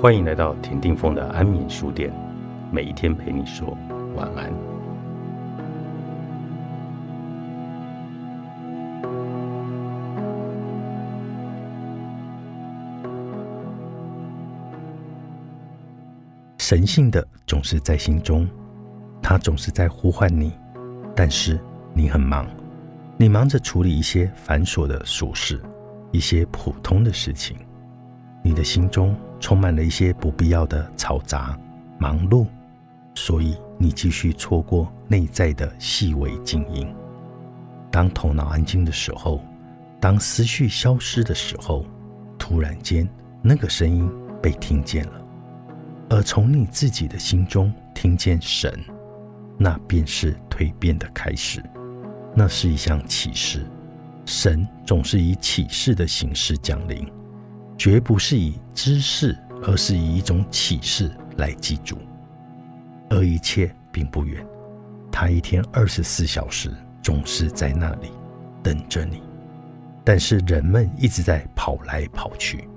欢迎来到田定峰的安眠书店，每一天陪你说晚安。神性的总是在心中，它总是在呼唤你，但是你很忙，你忙着处理一些繁琐的俗事，一些普通的事情。你的心中充满了一些不必要的嘈杂、忙碌，所以你继续错过内在的细微静音。当头脑安静的时候，当思绪消失的时候，突然间那个声音被听见了，而从你自己的心中听见神，那便是蜕变的开始。那是一项启示，神总是以启示的形式降临。绝不是以知识，而是以一种启示来记住。而一切并不远，他一天二十四小时总是在那里等着你。但是人们一直在跑来跑去，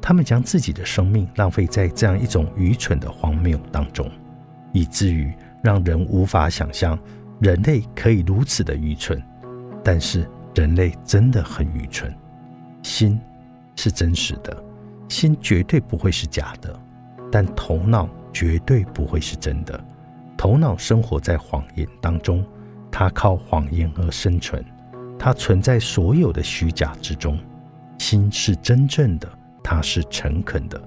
他们将自己的生命浪费在这样一种愚蠢的荒谬当中，以至于让人无法想象人类可以如此的愚蠢。但是人类真的很愚蠢，心。是真实的，心绝对不会是假的，但头脑绝对不会是真的。头脑生活在谎言当中，它靠谎言而生存，它存在所有的虚假之中。心是真正的，它是诚恳的，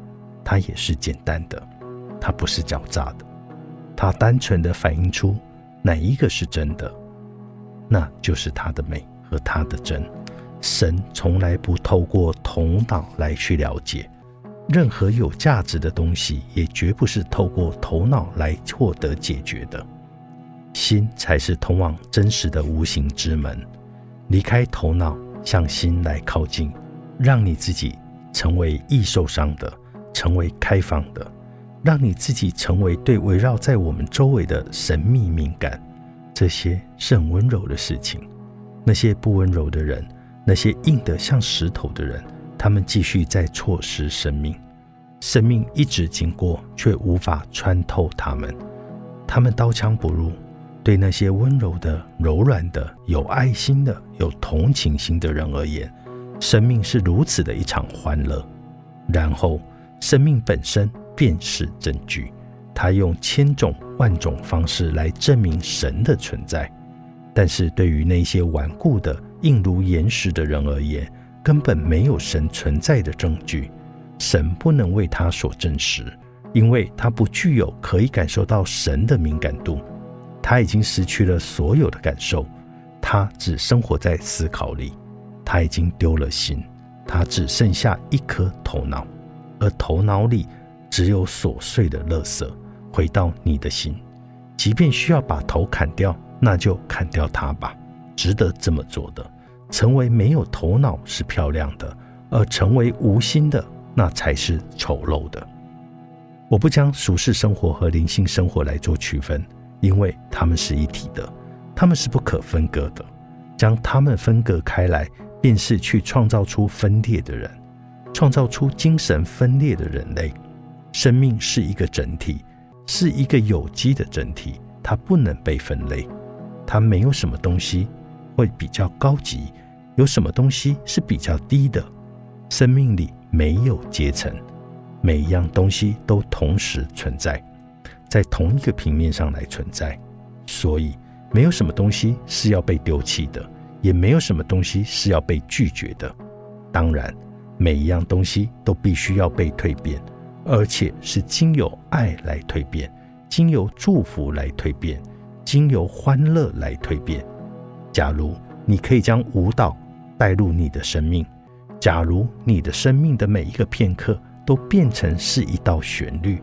它也是简单的，它不是狡诈的，它单纯的反映出哪一个是真的，那就是它的美和它的真。神从来不透过头脑来去了解任何有价值的东西，也绝不是透过头脑来获得解决的。心才是通往真实的无形之门。离开头脑，向心来靠近，让你自己成为易受伤的，成为开放的，让你自己成为对围绕在我们周围的神秘敏感。这些是很温柔的事情。那些不温柔的人。那些硬得像石头的人，他们继续在错失生命，生命一直经过，却无法穿透他们。他们刀枪不入。对那些温柔的、柔软的、有爱心的、有同情心的人而言，生命是如此的一场欢乐。然后，生命本身便是证据，他用千种万种方式来证明神的存在。但是对于那些顽固的，硬如岩石的人而言，根本没有神存在的证据，神不能为他所证实，因为他不具有可以感受到神的敏感度，他已经失去了所有的感受，他只生活在思考里，他已经丢了心，他只剩下一颗头脑，而头脑里只有琐碎的垃圾。回到你的心，即便需要把头砍掉，那就砍掉它吧。值得这么做的，成为没有头脑是漂亮的，而成为无心的那才是丑陋的。我不将俗世生活和灵性生活来做区分，因为他们是一体的，他们是不可分割的。将他们分割开来，便是去创造出分裂的人，创造出精神分裂的人类。生命是一个整体，是一个有机的整体，它不能被分类，它没有什么东西。会比较高级，有什么东西是比较低的？生命里没有阶层，每一样东西都同时存在，在同一个平面上来存在，所以没有什么东西是要被丢弃的，也没有什么东西是要被拒绝的。当然，每一样东西都必须要被蜕变，而且是经由爱来蜕变，经由祝福来蜕变，经由欢乐来蜕变。假如你可以将舞蹈带入你的生命，假如你的生命的每一个片刻都变成是一道旋律，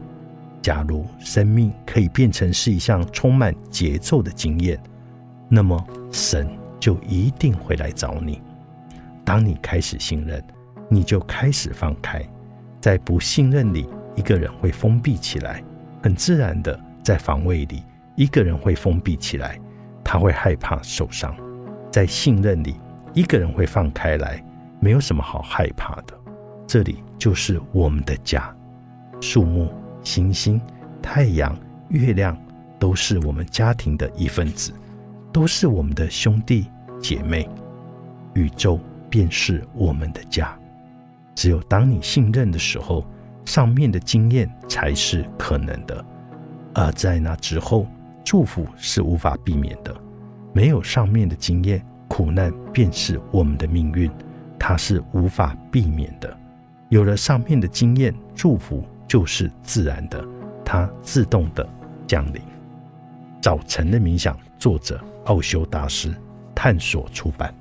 假如生命可以变成是一项充满节奏的经验，那么神就一定会来找你。当你开始信任，你就开始放开。在不信任里，一个人会封闭起来，很自然的，在防卫里，一个人会封闭起来。他会害怕受伤，在信任里，一个人会放开来，没有什么好害怕的。这里就是我们的家，树木、星星、太阳、月亮，都是我们家庭的一份子，都是我们的兄弟姐妹。宇宙便是我们的家。只有当你信任的时候，上面的经验才是可能的。而在那之后，祝福是无法避免的。没有上面的经验，苦难便是我们的命运，它是无法避免的。有了上面的经验，祝福就是自然的，它自动的降临。早晨的冥想，作者奥修大师，探索出版。